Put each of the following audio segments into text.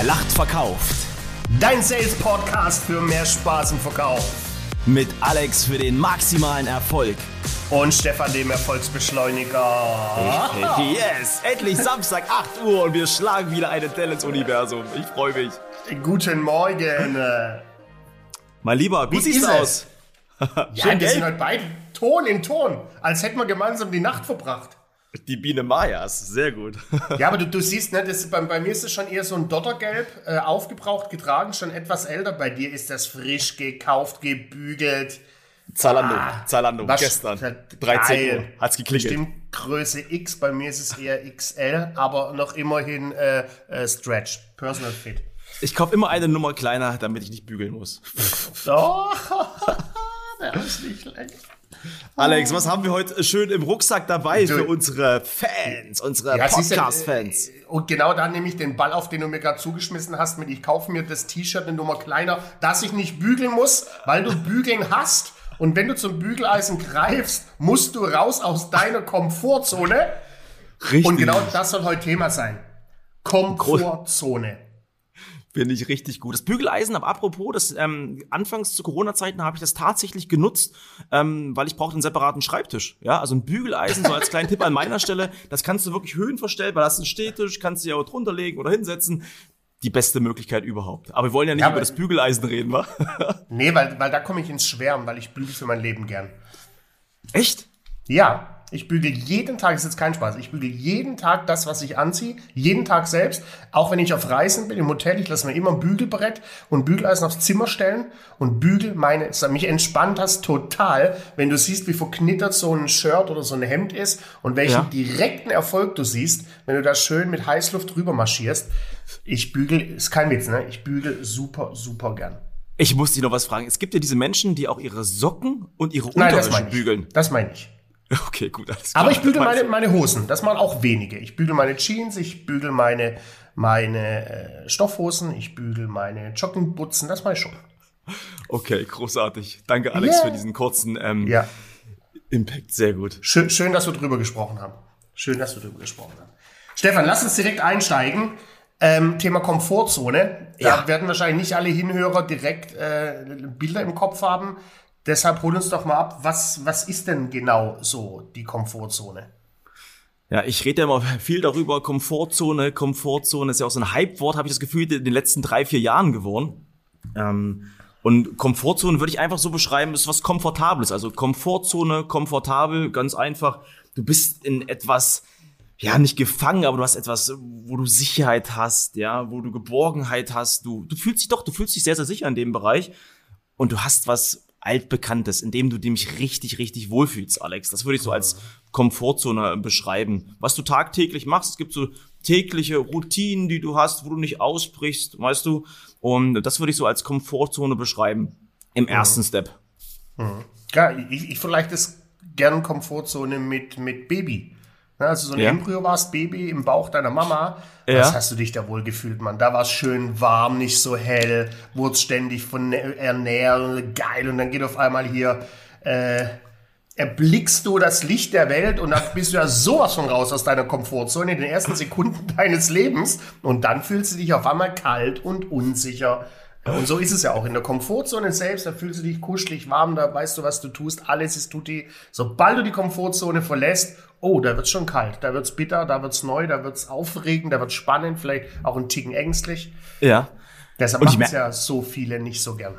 Wer lacht, verkauft. Dein Sales-Podcast für mehr Spaß im Verkauf. Mit Alex für den maximalen Erfolg. Und Stefan, dem Erfolgsbeschleuniger. Yes! Endlich Samstag, 8 Uhr und wir schlagen wieder eine Delle ins Universum. Ich freue mich. Guten Morgen. Mein Lieber, gut Wie siehst ist du es? aus. Ja, Schön wir sind heute beide Ton in Ton, als hätten wir gemeinsam die Nacht verbracht. Die Biene Mayas, sehr gut. Ja, aber du, du siehst, ne, das, bei, bei mir ist es schon eher so ein Dottergelb, äh, aufgebraucht, getragen, schon etwas älter. Bei dir ist das frisch gekauft, gebügelt. Zalando, Ah, Zalando, was- gestern, geil. 13 Uhr, hat's geklingelt. Bestimmt Größe X, bei mir ist es eher XL, aber noch immerhin äh, äh, Stretch, Personal Fit. Ich kaufe immer eine Nummer kleiner, damit ich nicht bügeln muss. Oh, der ist nicht schlecht. Alex, was haben wir heute schön im Rucksack dabei Du- für unsere Fans, unsere Ja, Podcast-Fans? äh, Und genau da nehme ich den Ball auf, den du mir gerade zugeschmissen hast, mit ich kaufe mir das T-Shirt eine Nummer kleiner, dass ich nicht bügeln muss, weil du bügeln hast. Und wenn du zum Bügeleisen greifst, musst du raus aus deiner Komfortzone. Richtig. Und genau das soll heute Thema sein. Komfortzone. Finde ich richtig gut. Das Bügeleisen, aber apropos, das, ähm, anfangs zu Corona-Zeiten habe ich das tatsächlich genutzt, ähm, weil ich brauchte einen separaten Schreibtisch. Ja, also ein Bügeleisen, so als kleinen Tipp an meiner Stelle, das kannst du wirklich höhenverstellbar, das ist ein Stehtisch, kannst du ja auch drunter legen oder hinsetzen. Die beste Möglichkeit überhaupt. Aber wir wollen ja nicht Ja, über das Bügeleisen reden, wa? Nee, weil, weil da komme ich ins Schwärmen, weil ich bügel für mein Leben gern. Echt? Ja, ich bügel jeden Tag, ist jetzt kein Spaß, ich bügel jeden Tag das, was ich anziehe, jeden Tag selbst. Auch wenn ich auf Reisen bin, im Hotel, ich lasse mir immer ein Bügelbrett und Bügeleisen aufs Zimmer stellen und bügel meine, mich entspannt das total, wenn du siehst, wie verknittert so ein Shirt oder so ein Hemd ist und welchen Ja. direkten Erfolg du siehst, wenn du da schön mit Heißluft drüber marschierst. Ich bügel, ist kein Witz, ne? Ich bügel super, super gern. Ich muss dich noch was fragen. Es gibt ja diese Menschen, die auch ihre Socken und ihre Nein, das Unterwäsche meine ich. bügeln. Das meine ich. Okay, gut, alles klar. Aber ich bügel meine, meine Hosen. Das machen auch wenige. Ich bügel meine Jeans, ich bügel meine, meine äh, Stoffhosen, ich bügel meine Joggingbutzen. Das mache ich schon. Okay, großartig. Danke, Alex, Yeah. für diesen kurzen ähm, Ja. Impact. Sehr gut. Schön, schön, dass wir drüber gesprochen haben. Schön, dass wir drüber gesprochen haben. Stefan, lass uns direkt einsteigen. Ähm, Thema Komfortzone. Da Ja. werden wahrscheinlich nicht alle Hinhörer direkt äh, Bilder im Kopf haben. Deshalb hol uns doch mal ab, was, was ist denn genau so die Komfortzone? Ja, ich rede ja immer viel darüber, Komfortzone, Komfortzone ist ja auch so ein Hype-Wort, habe ich das Gefühl, in den letzten drei, vier Jahren geworden. Ähm, und Komfortzone würde ich einfach so beschreiben, ist was Komfortables. Also Komfortzone, komfortabel, ganz einfach. Du bist in etwas, ja, nicht gefangen, aber du hast etwas, wo du Sicherheit hast, ja, wo du Geborgenheit hast. Du, du fühlst dich doch, du fühlst dich sehr, sehr sicher in dem Bereich. Und du hast was altbekanntes, in dem du dich richtig, richtig wohlfühlst, Alex. Das würde ich so als Komfortzone beschreiben. Was du tagtäglich machst, es gibt so tägliche Routinen, die du hast, wo du nicht ausbrichst, weißt du. Und das würde ich so als Komfortzone beschreiben im ersten Step. Ja, ich, ich vielleicht das gern Komfortzone mit, mit Baby. Also so ein Ja. Embryo warst, Baby im Bauch deiner Mama. Ja. Was hast du dich da wohl gefühlt, Mann? Da war es schön warm, nicht so hell, wurde ständig von ernähren, geil. Und dann geht auf einmal hier, äh, erblickst du das Licht der Welt und dann bist du ja sowas von raus aus deiner Komfortzone in den ersten Sekunden deines Lebens. Und dann fühlst du dich auf einmal kalt und unsicher. Und so ist es ja auch in der Komfortzone selbst, da fühlst du dich kuschelig warm, da weißt du, was du tust, alles ist tutti. Sobald du die Komfortzone verlässt, oh, da wird's schon kalt, da wird's bitter, da wird's neu, da wird's aufregend, da wird's spannend, vielleicht auch ein Ticken ängstlich. Ja. Deshalb machen es ja so viele nicht so gern.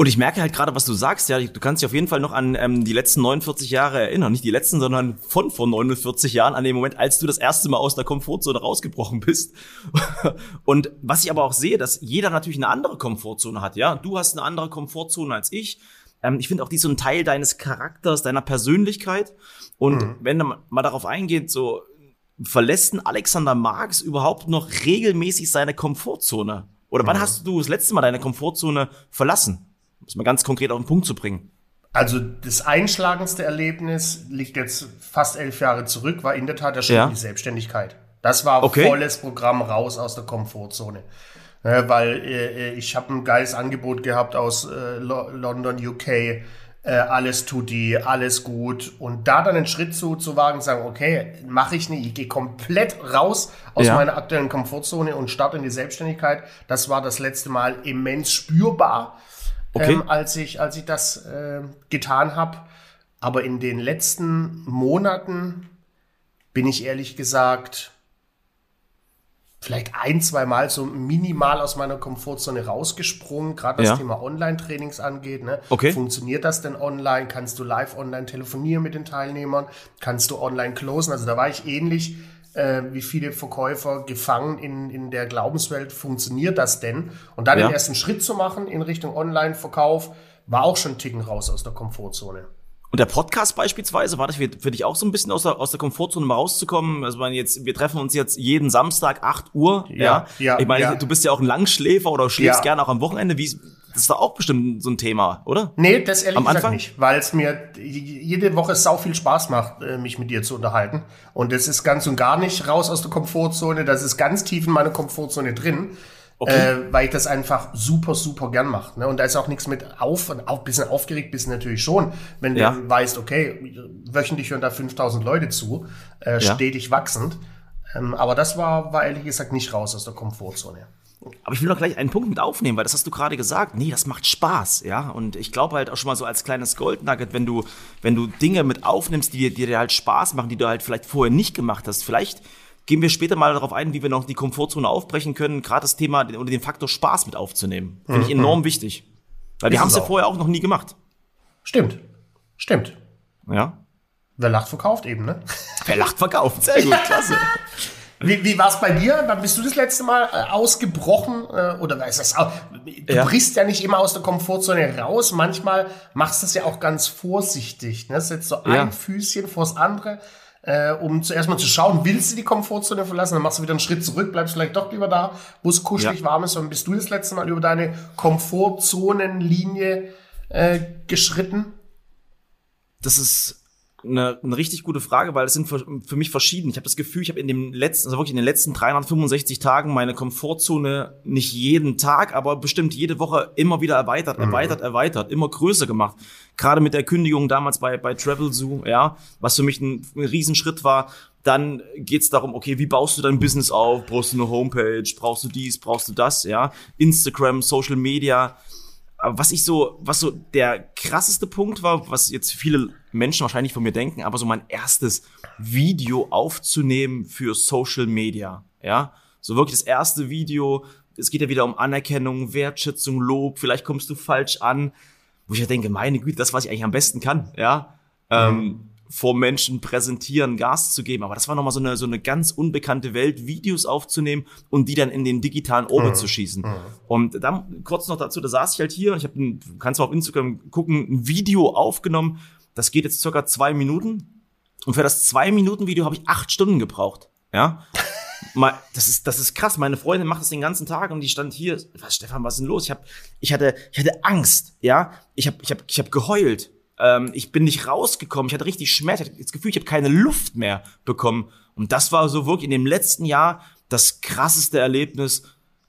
Und ich merke halt gerade, was du sagst, ja, du kannst dich auf jeden Fall noch an ähm, die letzten 49 Jahre erinnern. Nicht die letzten, sondern von vor 49 Jahren, an dem Moment, als du das erste Mal aus der Komfortzone rausgebrochen bist. Und was ich aber auch sehe, dass jeder natürlich eine andere Komfortzone hat, ja. Du hast eine andere Komfortzone als ich. Ähm, ich finde auch, die so ein Teil deines Charakters, deiner Persönlichkeit. Und wenn man mal darauf eingeht, so verlässt ein Alexander Marx überhaupt noch regelmäßig seine Komfortzone? Oder wann hast du das letzte Mal deine Komfortzone verlassen? Um es mal ganz konkret auf den Punkt zu bringen. Also das einschlagendste Erlebnis liegt jetzt fast elf Jahre zurück, war in der Tat der Schritt Ja. in die Selbstständigkeit. Das war Okay. volles Programm raus aus der Komfortzone. Äh, weil äh, ich habe ein geiles Angebot gehabt aus äh, Lo London, UK, äh, alles tut die, alles gut. Und da dann einen Schritt zu, zu wagen, sagen, okay, mache ich nicht, ich gehe komplett raus aus Ja. meiner aktuellen Komfortzone und starte in die Selbstständigkeit. Das war das letzte Mal immens spürbar, Okay. ähm, als, ich, als ich das äh, getan habe. Aber in den letzten Monaten bin ich ehrlich gesagt vielleicht ein, zwei Mal so minimal aus meiner Komfortzone rausgesprungen, gerade was Ja. Thema Online-Trainings angeht. Ne? Okay. Funktioniert das denn online? Kannst du live online telefonieren mit den Teilnehmern? Kannst du online closen? Also da war ich ähnlich äh, wie viele Verkäufer gefangen in, in der Glaubenswelt. Funktioniert das denn? Und dann Ja. den ersten Schritt zu machen in Richtung Online-Verkauf, war auch schon einen Ticken raus aus der Komfortzone. Und der Podcast beispielsweise, war das für, für dich auch so ein bisschen aus der, aus der Komfortzone mal rauszukommen? Also man jetzt, wir treffen uns jetzt jeden Samstag 8 Uhr. Ja, ja, Ich meine, ja. du bist ja auch ein Langschläfer oder schläfst Ja. gerne auch am Wochenende. Wie, das ist doch auch bestimmt so ein Thema, oder? Nee, das ehrlich Am gesagt Anfang? nicht, weil es mir jede Woche sau viel Spaß macht, äh, mich mit dir zu unterhalten. Und das ist ganz und gar nicht raus aus der Komfortzone, das ist ganz tief in meiner Komfortzone drin, Okay. äh, weil ich das einfach super, super gern mache. Ne? Und da ist auch nichts mit auf, und auch ein bisschen aufgeregt bist du natürlich schon, wenn Ja. du weißt, okay, wöchentlich hören da 5000 Leute zu, äh, Ja. stetig wachsend. Ähm, aber das war, war ehrlich gesagt nicht raus aus der Komfortzone. Aber ich will noch gleich einen Punkt mit aufnehmen, weil das hast du gerade gesagt. Nee, das macht Spaß, ja. Und ich glaube halt auch schon mal so als kleines Goldnugget, wenn du, wenn du Dinge mit aufnimmst, die, dir- die dir halt Spaß machen, die du halt vielleicht vorher nicht gemacht hast. Vielleicht gehen wir später mal darauf ein, wie wir noch die Komfortzone aufbrechen können, gerade das Thema oder den Faktor Spaß mit aufzunehmen. Finde ich enorm wichtig. Weil wir haben es ja vorher auch noch nie gemacht. Stimmt. Stimmt. Ja. Wer lacht, verkauft eben, ne? Wer lacht, verkauft. Sehr gut, klasse. Wie, wie war es bei dir? Wann bist du das letzte Mal äh, ausgebrochen? Äh, oder ist das auch, du Ja. brichst ja nicht immer aus der Komfortzone raus. Manchmal machst du es ja auch ganz vorsichtig. Ne? Setzt so ein Ja. Füßchen vors andere, äh, um zuerst mal zu schauen, willst du die Komfortzone verlassen? Dann machst du wieder einen Schritt zurück, bleibst vielleicht doch lieber da, wo es kuschelig Ja. warm ist. Und bist du das letzte Mal über deine Komfortzonenlinie äh, geschritten? Das ist eine, eine richtig gute Frage, weil es sind für, für mich verschieden. Ich habe das Gefühl, ich habe in dem letzten, also wirklich in den letzten 365 Tagen meine Komfortzone nicht jeden Tag, aber bestimmt jede Woche immer wieder erweitert, erweitert, erweitert, immer größer gemacht. Gerade mit der Kündigung damals bei, bei Travel Zoo, ja, was für mich ein, ein Riesenschritt war. Dann geht's darum, okay, wie baust du dein Business auf? Brauchst du eine Homepage? Brauchst du dies? Brauchst du das? Ja, Instagram, Social Media. Aber was ich so, was so der krasseste Punkt war, was jetzt viele Menschen wahrscheinlich von mir denken, aber so mein erstes Video aufzunehmen für Social Media, ja, so wirklich das erste Video. Es geht ja wieder um Anerkennung, Wertschätzung, Lob. Vielleicht kommst du falsch an, wo ich ja denke, meine Güte, das was ich eigentlich am besten kann, ja, ähm, vor Menschen präsentieren, Gas zu geben. Aber das war nochmal so eine, so eine ganz unbekannte Welt, Videos aufzunehmen und die dann in den digitalen Orbit zu schießen. Und dann kurz noch dazu, da saß ich halt hier und ich habe, kannst du auf Instagram gucken, ein Video aufgenommen. Das geht jetzt circa zwei Minuten. Und für das zwei Minuten Video habe ich acht Stunden gebraucht. Ja. Mal, das ist, das ist krass. Meine Freundin macht das den ganzen Tag und die stand hier. Was, Stefan, was ist denn los? Ich hab, ich hatte, ich hatte Angst. Ja. Ich habe, ich habe, ich habe geheult. Ähm, ich bin nicht rausgekommen. Ich hatte richtig Schmerz. Ich hatte das Gefühl, ich habe keine Luft mehr bekommen. Und das war so wirklich in dem letzten Jahr das krasseste Erlebnis,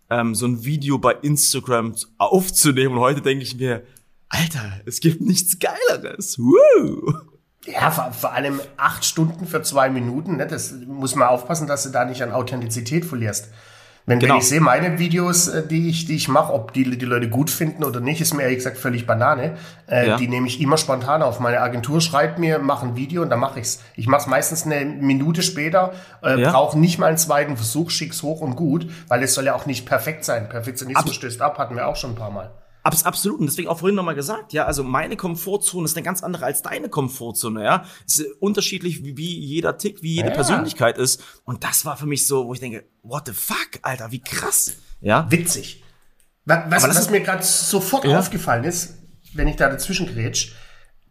ähm, so ein Video bei Instagram aufzunehmen. Und heute denke ich mir, Alter, es gibt nichts Geileres. Woo! Ja, vor, vor allem acht Stunden für zwei Minuten, ne? das muss man aufpassen, dass du da nicht an Authentizität verlierst. Wenn, Genau. wenn ich sehe, meine Videos, äh, die ich, die ich mache, ob die, die Leute gut finden oder nicht, ist mir ehrlich gesagt völlig Banane. Äh, Ja. Die nehme ich immer spontan auf. Meine Agentur schreibt mir, mach ein Video und dann mache ich's. Ich mache es meistens eine Minute später, äh, Ja. brauche nicht mal einen zweiten Versuch, schick's hoch und gut, weil es soll ja auch nicht perfekt sein. Perfektionismus Abs- stößt ab, hatten wir auch schon ein paar Mal. Abs absolut. Und deswegen auch vorhin nochmal gesagt, ja, also meine Komfortzone ist eine ganz andere als deine Komfortzone, ja. Es ist unterschiedlich, wie, wie jeder Tick, wie jede Ja. Persönlichkeit ist. Und das war für mich so, wo ich denke, what the fuck, Alter, wie krass. Ja. Witzig. Wa- Was, Aber das was ist- mir gerade sofort Ja. aufgefallen ist, wenn ich da dazwischen grätsch,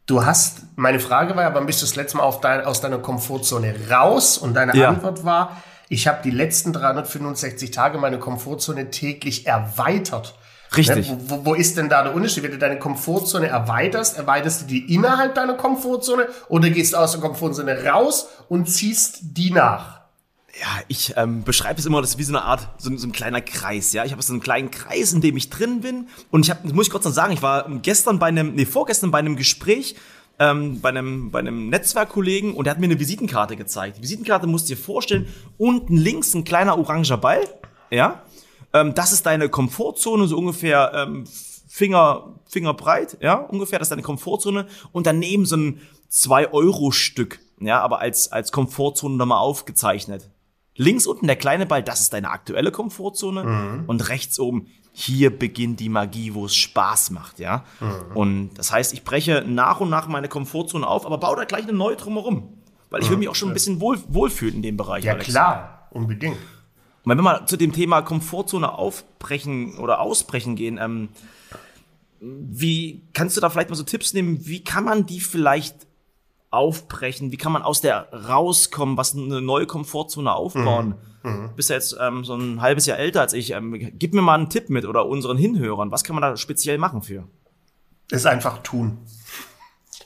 du hast, meine Frage war ja, wann bist du das letzte Mal dein, aus deiner Komfortzone raus? Und deine Ja. Antwort war, ich habe die letzten 365 Tage meine Komfortzone täglich erweitert. Richtig. Ne? Wo, wo, ist denn da der Unterschied? Wenn du deine Komfortzone erweiterst, erweiterst du die innerhalb deiner Komfortzone oder gehst du aus der Komfortzone raus und ziehst die nach? Ja, ich ähm, beschreibe es immer, das ist wie so eine Art, so, so ein kleiner Kreis, ja. Ich habe so einen kleinen Kreis, in dem ich drin bin. Und ich habe, muss ich kurz noch sagen, ich war gestern bei einem, nee, vorgestern bei einem Gespräch ähm, bei, einem, bei einem Netzwerkkollegen und der hat mir eine Visitenkarte gezeigt. Die Visitenkarte musst du dir vorstellen, unten links ein kleiner oranger Ball, ja. Ähm, das ist deine Komfortzone, so ungefähr ähm, Finger, Fingerbreit, ja, ungefähr, das ist deine Komfortzone. Und daneben so ein 2-Euro-Stück, ja, aber als, als Komfortzone nochmal aufgezeichnet. Links unten der kleine Ball, das ist deine aktuelle Komfortzone. Mhm. Und rechts oben, hier beginnt die Magie, wo es Spaß macht, ja. Mhm. Und das heißt, ich breche nach und nach meine Komfortzone auf, aber baue da gleich eine neue drumherum. Weil ich will mich auch schon ein bisschen wohl, wohlfühlen in dem Bereich. Ja, Alex. klar, unbedingt. Und wenn wir mal zu dem Thema Komfortzone aufbrechen oder ausbrechen gehen, ähm, wie kannst du da vielleicht mal so Tipps nehmen, wie kann man die vielleicht aufbrechen? Wie kann man aus der rauskommen, was eine neue Komfortzone aufbauen? Mhm. Mhm. Bist ja jetzt ähm, so ein halbes Jahr älter als ich. Ähm, gib mir mal einen Tipp mit oder unseren Hinhörern. Was kann man da speziell machen für? Es einfach tun.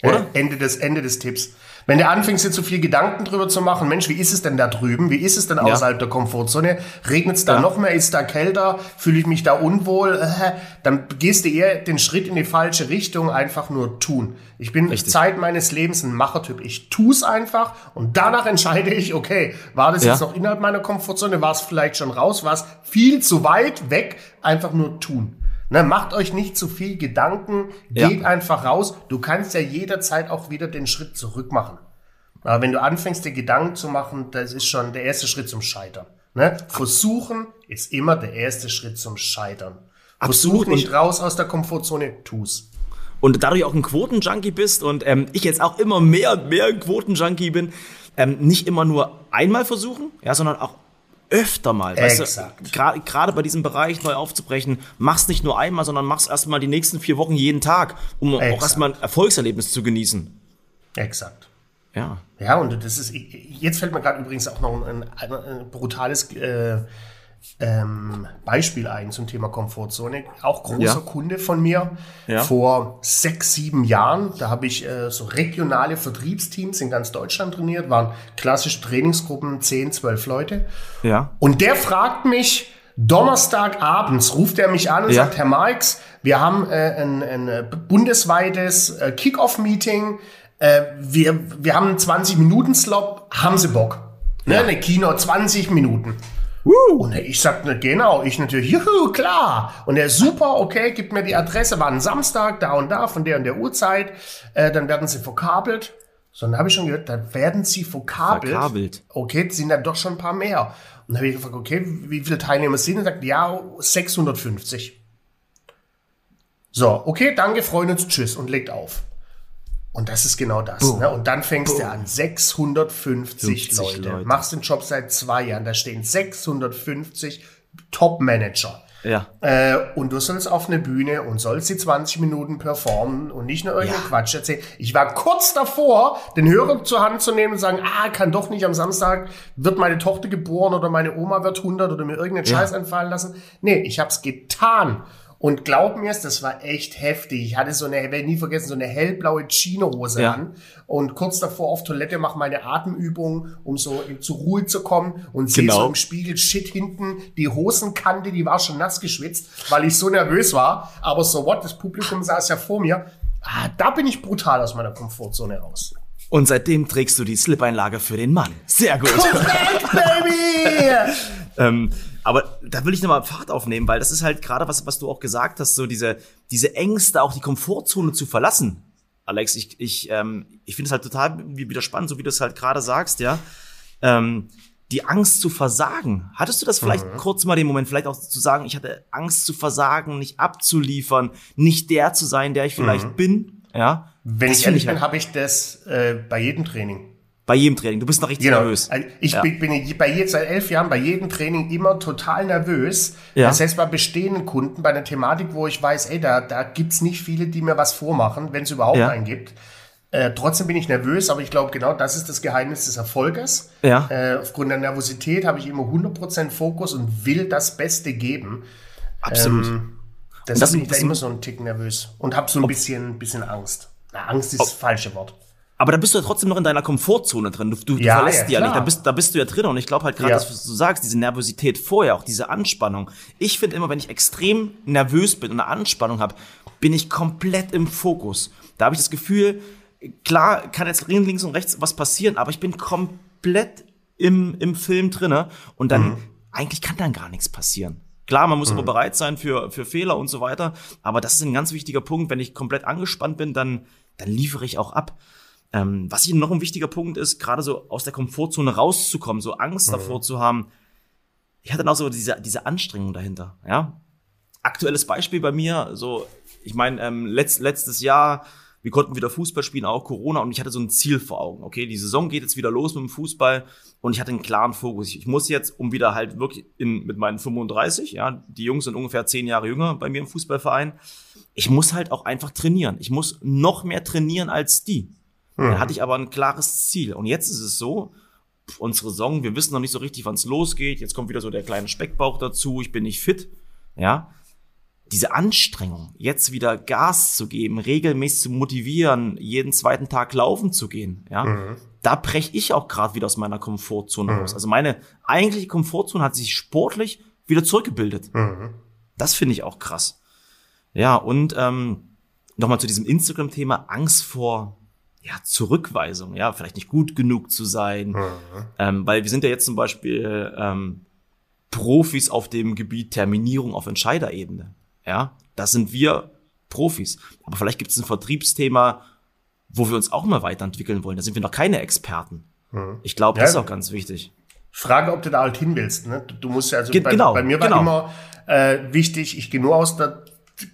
Oder? Äh, Ende des, Ende des Tipps. Wenn du anfängst, dir zu viel Gedanken drüber zu machen, Mensch, wie ist es denn da drüben? Wie ist es denn außerhalb ja. der Komfortzone? Regnet es da ja. noch mehr? Ist da kälter? Fühle ich mich da unwohl? Äh, dann gehst du eher den Schritt in die falsche Richtung, einfach nur tun. Ich bin Richtig. Zeit meines Lebens ein Machertyp. Ich tue es einfach und danach entscheide ich, okay, war das ja. jetzt noch innerhalb meiner Komfortzone? War es vielleicht schon raus? War es viel zu weit weg? Einfach nur tun. Ne, macht euch nicht zu viel Gedanken, geht ja. einfach raus. Du kannst ja jederzeit auch wieder den Schritt zurück machen. Aber wenn du anfängst, dir Gedanken zu machen, das ist schon der erste Schritt zum Scheitern. Ne? Versuchen ist immer der erste Schritt zum Scheitern. Absolut. Versuch nicht raus aus der Komfortzone, tu's. Und dadurch auch ein Quotenjunkie bist und ähm, ich jetzt auch immer mehr und mehr Quotenjunkie bin, ähm, nicht immer nur einmal versuchen, ja, sondern auch öfter mal. Exakt. Gerade bei diesem Bereich neu aufzubrechen, mach's nicht nur einmal, sondern mach's erstmal die nächsten vier Wochen jeden Tag, um Exakt. auch erstmal ein Erfolgserlebnis zu genießen. Exakt. Ja. Ja, und das ist, jetzt fällt mir gerade übrigens auch noch ein, ein, ein brutales äh, ähm, Beispiel ein zum Thema Komfortzone. Auch großer ja. Kunde von mir. Ja. Vor sechs, sieben Jahren, da habe ich äh, so regionale Vertriebsteams in ganz Deutschland trainiert, waren klassische Trainingsgruppen, 10, 12 Leute. Ja. Und der fragt mich, Donnerstagabends ruft er mich an und ja. sagt, Herr Marx, wir haben äh, ein, ein bundesweites äh, Kick-Off-Meeting. Äh, wir, wir haben einen 20-Minuten-Slot. Haben Sie Bock? Ne. Eine Kino, 20 Minuten. Uh. Und ich sagte, genau, ich natürlich, juhu, klar. Und er, super, okay, gibt mir die Adresse, war ein Samstag, da und da, von der und der Uhrzeit. Äh, dann werden sie verkabelt. So, dann habe ich schon gehört, dann werden sie verkabelt. Verkabelt. Okay, sind dann doch schon ein paar mehr. Und dann habe ich gefragt, okay, wie viele Teilnehmer sind? Und sagt, ja, 650. So, okay, danke, freuen uns, tschüss und legt auf. Und das ist genau das. Ne? Und dann fängst Boom. du an, 650 Leute. Leute. Machst den Job seit zwei Jahren. Da stehen 650 Top-Manager. Ja. Äh, und du sollst auf eine Bühne und sollst die 20 Minuten performen und nicht nur irgendeinen ja. Quatsch erzählen. Ich war kurz davor, den Hörer zur Hand zu nehmen und sagen, ah, kann doch nicht am Samstag, wird meine Tochter geboren oder meine Oma wird 100 oder mir irgendeinen ja. Scheiß einfallen lassen. Nee, ich hab's getan. Und glaub mir, das war echt heftig. Ich hatte so eine, werde nie vergessen, so eine hellblaue Chino-Hose ja. an. Und kurz davor auf Toilette mache meine Atemübung, um so zur Ruhe zu kommen. Und sehe genau. so im Spiegel, shit, hinten die Hosenkante, die war schon nass geschwitzt, weil ich so nervös war. Aber so what, das Publikum saß ja vor mir. Ah, da bin ich brutal aus meiner Komfortzone raus. Und seitdem trägst du die Slip-Einlage für den Mann. Sehr gut. Korrekt, Baby! ähm, aber da will ich nochmal Fahrt aufnehmen, weil das ist halt gerade was, was du auch gesagt hast, so diese, diese Ängste, auch die Komfortzone zu verlassen. Alex, ich, ich, ähm, ich finde es halt total wieder spannend, so wie du es halt gerade sagst, ja. Ähm, die Angst zu versagen. Hattest du das vielleicht mhm. kurz mal den Moment, vielleicht auch zu sagen, ich hatte Angst zu versagen, nicht abzuliefern, nicht der zu sein, der ich vielleicht mhm. bin, ja? Wenn das ich ehrlich bin, halt habe ich das äh, bei jedem Training. Bei jedem Training. Du bist noch richtig genau. nervös. Also ich ja. bin, bin bei jetzt seit elf Jahren bei jedem Training immer total nervös. Ja. Das heißt, bei bestehenden Kunden, bei einer Thematik, wo ich weiß, ey, da, da gibt's nicht viele, die mir was vormachen, wenn es überhaupt ja. einen gibt. Äh, trotzdem bin ich nervös, aber ich glaube, genau das ist das Geheimnis des Erfolges. Ja. Äh, aufgrund der Nervosität habe ich immer 100% Fokus und will das Beste geben. Absolut. Ähm, deshalb bin ich da immer so einen Tick nervös und habe so ein bisschen, bisschen Angst. Na, Angst ist das falsche Wort. Aber da bist du ja trotzdem noch in deiner Komfortzone drin. Du, du, Ja, du verlässt ja, die ja nicht. Da bist, da bist du ja drin. Und ich glaube halt gerade, Ja. das, was du sagst, diese Nervosität vorher, auch diese Anspannung. Ich finde immer, wenn ich extrem nervös bin und eine Anspannung habe, bin ich komplett im Fokus. Da habe ich das Gefühl, klar kann jetzt links und rechts was passieren, aber ich bin komplett im, im Film drinne. Und dann, Mhm. eigentlich kann dann gar nichts passieren. Klar, man muss aber bereit sein für, für Fehler und so weiter. Aber das ist ein ganz wichtiger Punkt. Wenn ich komplett angespannt bin, dann, dann liefere ich auch ab. Ähm, was hier noch ein wichtiger Punkt ist, gerade so aus der Komfortzone rauszukommen, so Angst davor zu haben. Ich hatte auch so diese, diese Anstrengung dahinter, ja. Aktuelles Beispiel bei mir, so, ich meine, ähm, letzt, letztes Jahr, wir konnten wieder Fußball spielen, auch Corona, und ich hatte so ein Ziel vor Augen. Okay, die Saison geht jetzt wieder los mit dem Fußball und ich hatte einen klaren Fokus. Ich muss jetzt, um wieder halt wirklich in, mit meinen 35, ja, die Jungs sind ungefähr zehn Jahre jünger bei mir im Fußballverein, ich muss halt auch einfach trainieren. Ich muss noch mehr trainieren als die. Da hatte ich aber ein klares Ziel. Und jetzt ist es so, unsere Saison, wir wissen noch nicht so richtig, wann es losgeht. Jetzt kommt wieder so der kleine Speckbauch dazu. Ich bin nicht fit. Ja. Diese Anstrengung, jetzt wieder Gas zu geben, regelmäßig zu motivieren, jeden zweiten Tag laufen zu gehen, ja, da breche ich auch gerade wieder aus meiner Komfortzone raus. Also meine eigentliche Komfortzone hat sich sportlich wieder zurückgebildet. Das finde ich auch krass. Ja, und ähm, nochmal zu diesem Instagram-Thema Angst vor ja, Zurückweisung, ja, vielleicht nicht gut genug zu sein. Ähm, weil wir sind ja jetzt zum Beispiel ähm, Profis auf dem Gebiet Terminierung auf Entscheiderebene. Ja, da sind wir Profis. Aber vielleicht gibt es ein Vertriebsthema, wo wir uns auch mal weiterentwickeln wollen. Da sind wir noch keine Experten. Ich glaube, das Ja. ist auch ganz wichtig. Frage, ob du da halt hin willst. Ne? Du- Du musst ja, also Ge- bei, genau, bei mir war genau. immer äh, wichtig, ich gehe nur aus der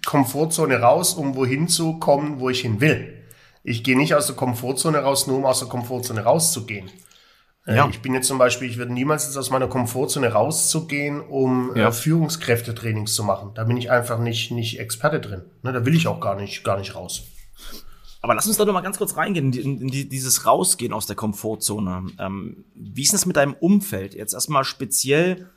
Komfortzone raus, um wohin zu kommen, wo ich hin will. Ich gehe nicht aus der Komfortzone raus, nur um aus der Komfortzone rauszugehen. Äh, Ja. Ich bin jetzt zum Beispiel, ich würde niemals jetzt aus meiner Komfortzone rauszugehen, um Ja. äh, Führungskräftetrainings zu machen. Da bin ich einfach nicht, nicht Experte drin. Ne? Da will ich auch gar nicht, gar nicht raus. Aber lass uns da noch mal ganz kurz reingehen, in, die- in die, dieses Rausgehen aus der Komfortzone. Ähm, wie ist das mit deinem Umfeld? Jetzt erstmal speziell,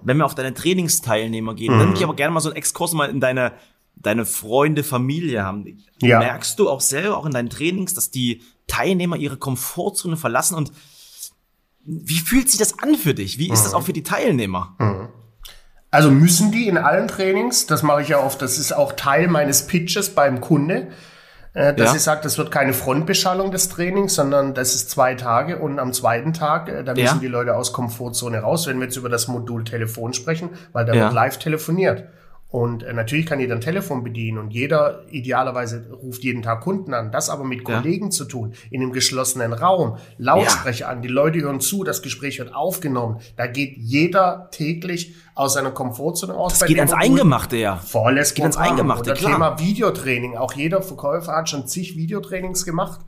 wenn wir auf deine Trainingsteilnehmer gehen, dann würde ich aber gerne mal so einen Exkurs mal in deine, deine Freunde, Familie haben. Ja. Merkst du auch selber, auch in deinen Trainings, dass die Teilnehmer ihre Komfortzone verlassen und wie fühlt sich das an für dich? Wie ist das auch für die Teilnehmer? Also müssen die in allen Trainings, das mache ich ja oft, das ist auch Teil meines Pitches beim Kunde, äh, dass Ja. ich sage, das wird keine Frontbeschallung des Trainings, sondern das ist zwei Tage und am zweiten Tag, äh, da müssen Ja. die Leute aus Komfortzone raus, wenn wir jetzt über das Modul Telefon sprechen, weil da Ja. wird live telefoniert. Und äh, natürlich kann jeder ein Telefon bedienen und jeder idealerweise ruft jeden Tag Kunden an. Das aber mit Ja. Kollegen zu tun, in einem geschlossenen Raum, Lautsprecher an, die Leute hören zu, das Gespräch wird aufgenommen. Da geht jeder täglich aus seiner Komfortzone aus. Das geht ans. Eingemachte, ja. Volles Geht ans. Eingemachte, Oder klar. Thema Videotraining. Auch jeder Verkäufer hat schon zig Videotrainings gemacht.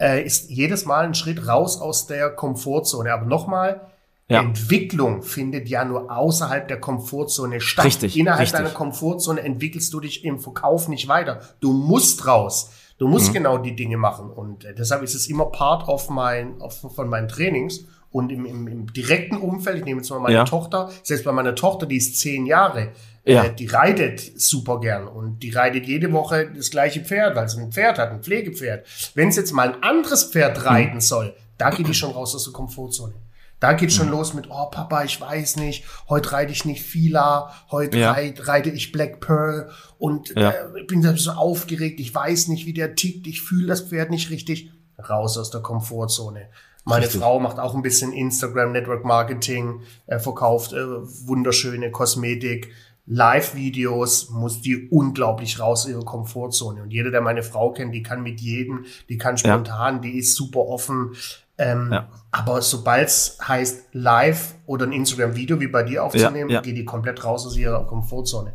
Äh, ist jedes Mal ein Schritt raus aus der Komfortzone. Aber nochmal, Ja. Entwicklung findet ja nur außerhalb der Komfortzone statt. Richtig, Innerhalb richtig. deiner Komfortzone entwickelst du dich im Verkauf nicht weiter. Du musst raus. Du musst Mhm. genau die Dinge machen. Und äh, deshalb ist es immer part of mein, of, von meinen Trainings. Und im, im, im direkten Umfeld, ich nehme jetzt mal meine Ja. Tochter, selbst bei meiner Tochter, die ist zehn Jahre, Ja. äh, die reitet super gern und die reitet jede Woche das gleiche Pferd, weil sie ein Pferd hat, ein Pflegepferd. Wenn es jetzt mal ein anderes Mhm. Pferd reiten soll, da geht die schon raus aus der Komfortzone. Da geht Mhm. schon los mit, oh Papa, ich weiß nicht, heute reite ich nicht Fila, heute Ja. reit, reite ich Black Pearl und Ja. äh, bin so aufgeregt, ich weiß nicht, wie der tickt, ich fühle das Pferd nicht richtig. Raus aus der Komfortzone. Meine Richtig. Frau macht auch ein bisschen Instagram, Network Marketing, äh, verkauft äh, wunderschöne Kosmetik, Live-Videos, muss die unglaublich raus aus ihrer Komfortzone. Und jeder, der meine Frau kennt, die kann mit jedem, die kann spontan, die ist super offen. Ähm, Ja. Aber sobald es heißt Live oder ein Instagram-Video wie bei dir aufzunehmen, Ja, ja. geht die komplett raus aus ihrer Komfortzone.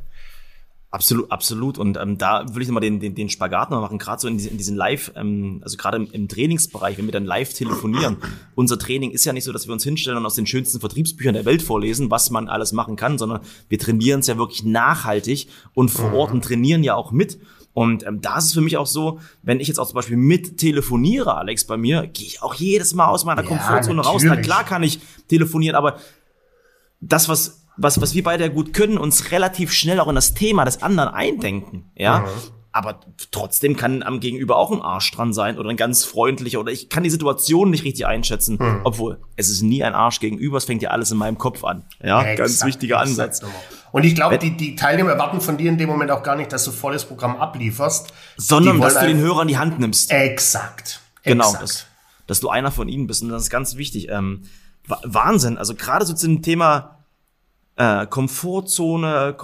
Absolut, absolut. Und ähm, da will ich nochmal den, den, den Spagat noch machen, gerade so in, diesen- in diesen Live, ähm, also gerade im, im Trainingsbereich, wenn wir dann live telefonieren. Unser Training ist ja nicht so, dass wir uns hinstellen und aus den schönsten Vertriebsbüchern der Welt vorlesen, was man alles machen kann, sondern wir trainieren es ja wirklich nachhaltig und vor Ort und trainieren ja auch mit. Und ähm, da ist es für mich auch so, wenn ich jetzt auch zum Beispiel mit telefoniere, Alex, bei mir, gehe ich auch jedes Mal aus meiner Ja, Komfortzone raus. Na klar kann ich telefonieren, aber das, was, was, was wir beide ja gut können, uns relativ schnell auch in das Thema des anderen eindenken, ja. aber trotzdem kann am Gegenüber auch ein Arsch dran sein oder ein ganz freundlicher oder ich kann die Situation nicht richtig einschätzen, hm. obwohl es ist nie ein Arsch gegenüber, es fängt ja alles in meinem Kopf an. Ja, exakt, ganz wichtiger Ansatz. Und ich glaube, die, die Teilnehmer erwarten von dir in dem Moment auch gar nicht, dass du volles Programm ablieferst. Sondern, dass du den Hörer in die Hand nimmst. Exakt. Genau. Dass, dass du einer von ihnen bist. Und das ist ganz wichtig. Ähm, Wahnsinn. Also gerade so zum Thema äh, Komfortzone.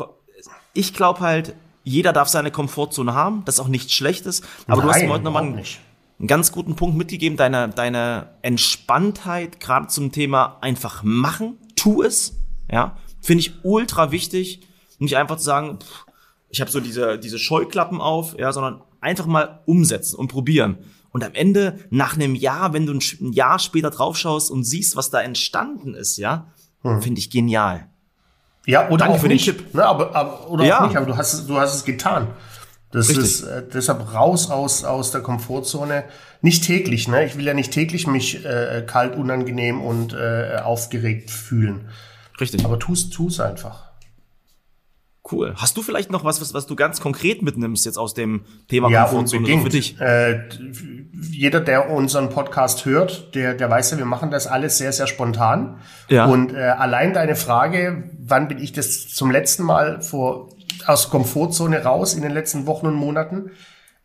Ich glaube halt, jeder darf seine Komfortzone haben. Das ist auch nichts Schlechtes. Aber Nein, du hast mir heute nochmal einen, einen ganz guten Punkt mitgegeben. Deine, deine Entspanntheit gerade zum Thema einfach machen. Tu es. Ja. Finde ich ultra wichtig, nicht einfach zu sagen, pff, ich habe so diese, diese Scheuklappen auf, ja, sondern einfach mal umsetzen und probieren. Und am Ende, nach einem Jahr, wenn du ein Jahr später draufschaust und siehst, was da entstanden ist, ja, hm. finde ich genial. Ja, oder Danke auch für nicht, den Tipp. Ne, aber, aber, oder ja. auch nicht, aber du hast, du hast es getan. Das Richtig. ist äh, deshalb raus aus, aus der Komfortzone. Nicht täglich, ne? Ich will ja nicht täglich mich äh, kalt, unangenehm und äh, aufgeregt fühlen. Richtig. Aber tu's, tu's einfach. Cool. Hast du vielleicht noch was, was, was du ganz konkret mitnimmst jetzt aus dem Thema ja, Komfortzone für dich? Äh, jeder, der unseren Podcast hört, der, der weiß ja, wir machen das alles sehr, sehr spontan. Ja. Und äh, allein deine Frage, wann bin ich das zum letzten Mal vor aus Komfortzone raus in den letzten Wochen und Monaten?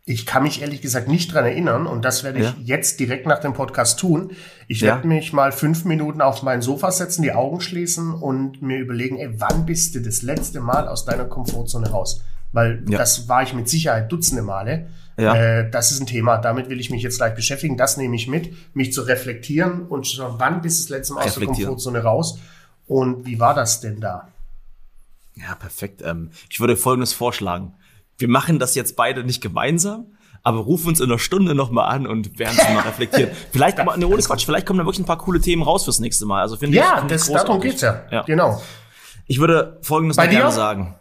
Ich kann mich ehrlich gesagt nicht dran erinnern und das werde ich ja. jetzt direkt nach dem Podcast tun. Ich ja. werde mich mal fünf Minuten auf mein Sofa setzen, die Augen schließen und mir überlegen, ey, wann bist du das letzte Mal aus deiner Komfortzone raus? Weil ja. das war ich mit Sicherheit dutzende Male. Äh, das ist ein Thema, damit will ich mich jetzt gleich beschäftigen. Das nehme ich mit, mich zu reflektieren und schauen, wann bist du das letzte Mal aus der Komfortzone raus und wie war das denn da? Ja, perfekt. Ähm, ich würde Folgendes vorschlagen wir machen das jetzt beide nicht gemeinsam, aber ruf uns in einer Stunde nochmal an und werden es mal reflektieren. Vielleicht, aber ne, ohne Quatsch, vielleicht kommen da wirklich ein paar coole Themen raus fürs nächste Mal. Also finde ja, ich, find das, darum geht's ja. ja. Genau. Ich würde Folgendes Bei gerne sagen.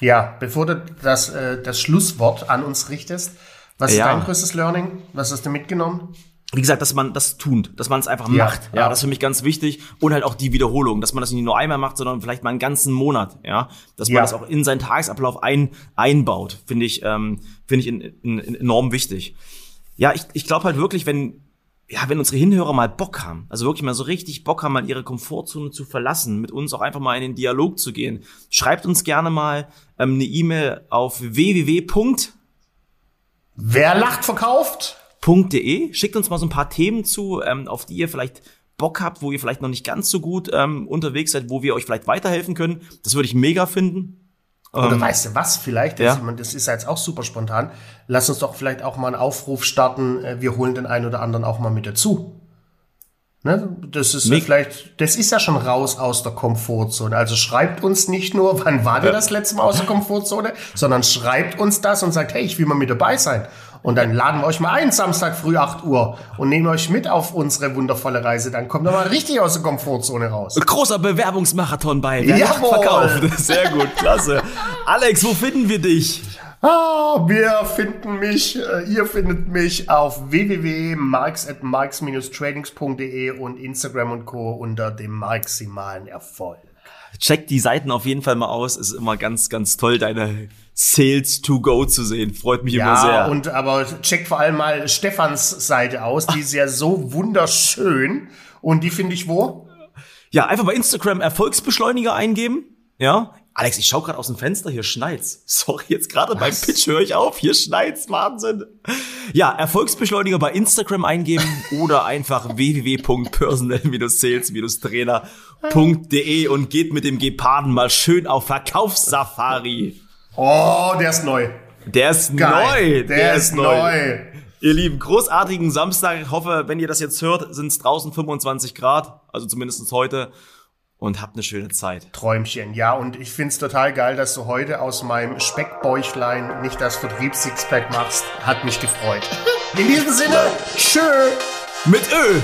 Ja, bevor du das, äh, das Schlusswort an uns richtest, was ja. ist dein größtes Learning? Was hast du mitgenommen? Wie gesagt, dass man das tut, dass man es einfach ja, macht. Ja, ja, das ist für mich ganz wichtig. Und halt auch die Wiederholung, dass man das nicht nur einmal macht, sondern vielleicht mal einen ganzen Monat, ja. Dass man ja. das auch in seinen Tagesablauf ein, einbaut, finde ich, ähm, finde ich in, in, in enorm wichtig. Ja, ich, ich glaube halt wirklich, wenn, ja, wenn unsere Hinhörer mal Bock haben, also wirklich mal so richtig Bock haben, mal ihre Komfortzone zu verlassen, mit uns auch einfach mal in den Dialog zu gehen, schreibt uns gerne mal ähm, eine E-Mail auf www. Wer lacht verkauft? www.ecom.de. Schickt uns mal so ein paar Themen zu, ähm, auf die ihr vielleicht Bock habt, wo ihr vielleicht noch nicht ganz so gut ähm, unterwegs seid, wo wir euch vielleicht weiterhelfen können. Das würde ich mega finden. Oder ähm, weißt du was, vielleicht, das, ja. das ist jetzt auch super spontan, lass uns doch vielleicht auch mal einen Aufruf starten, äh, wir holen den einen oder anderen auch mal mit dazu. Ne? Das ist ja vielleicht, das ist ja schon raus aus der Komfortzone. Also schreibt uns nicht nur, wann war der das letzte Mal aus der Komfortzone, sondern schreibt uns das und sagt, hey, ich will mal mit dabei sein. Und dann laden wir euch mal ein, Samstag früh 8 Uhr und nehmen euch mit auf unsere wundervolle Reise. Dann kommt ihr mal richtig aus der Komfortzone raus. Großer Bewerbungsmarathon bei Jawohl. Verkauft. Sehr gut, klasse. Alex, wo finden wir dich? Ah, wir finden mich, äh, ihr findet mich auf www.marks.marks-tradings.de und Instagram und Co. unter dem maximalen Erfolg. Checkt die Seiten auf jeden Fall mal aus. Es ist immer ganz, ganz toll, deine Sales to go zu sehen. Freut mich ja, immer sehr. Ja, und aber checkt vor allem mal Stefans Seite aus. Die ist ja so wunderschön. Und die finde ich wo? Ja, einfach bei Instagram Erfolgsbeschleuniger eingeben. Ja, Alex, ich schau gerade aus dem Fenster, hier schneit's. Sorry, jetzt gerade beim Pitch höre ich auf, hier schneit's, Wahnsinn. Ja, Erfolgsbeschleuniger bei Instagram eingeben oder einfach www.personal-sales-trainer.de und geht mit dem Geparden mal schön auf Verkaufssafari. Oh, der ist neu. Der ist Geil. neu. Der, der ist, ist neu. neu. Ihr Lieben, großartigen Samstag. Ich hoffe, wenn ihr das jetzt hört, sind es draußen 25 Grad, also zumindest heute und habt eine schöne Zeit. Träumchen, ja. Und ich find's total geil, dass du heute aus meinem Speckbäuchlein nicht das Vertriebssixpack machst. Hat mich gefreut. In diesem Sinne, tschö. Mit Ö.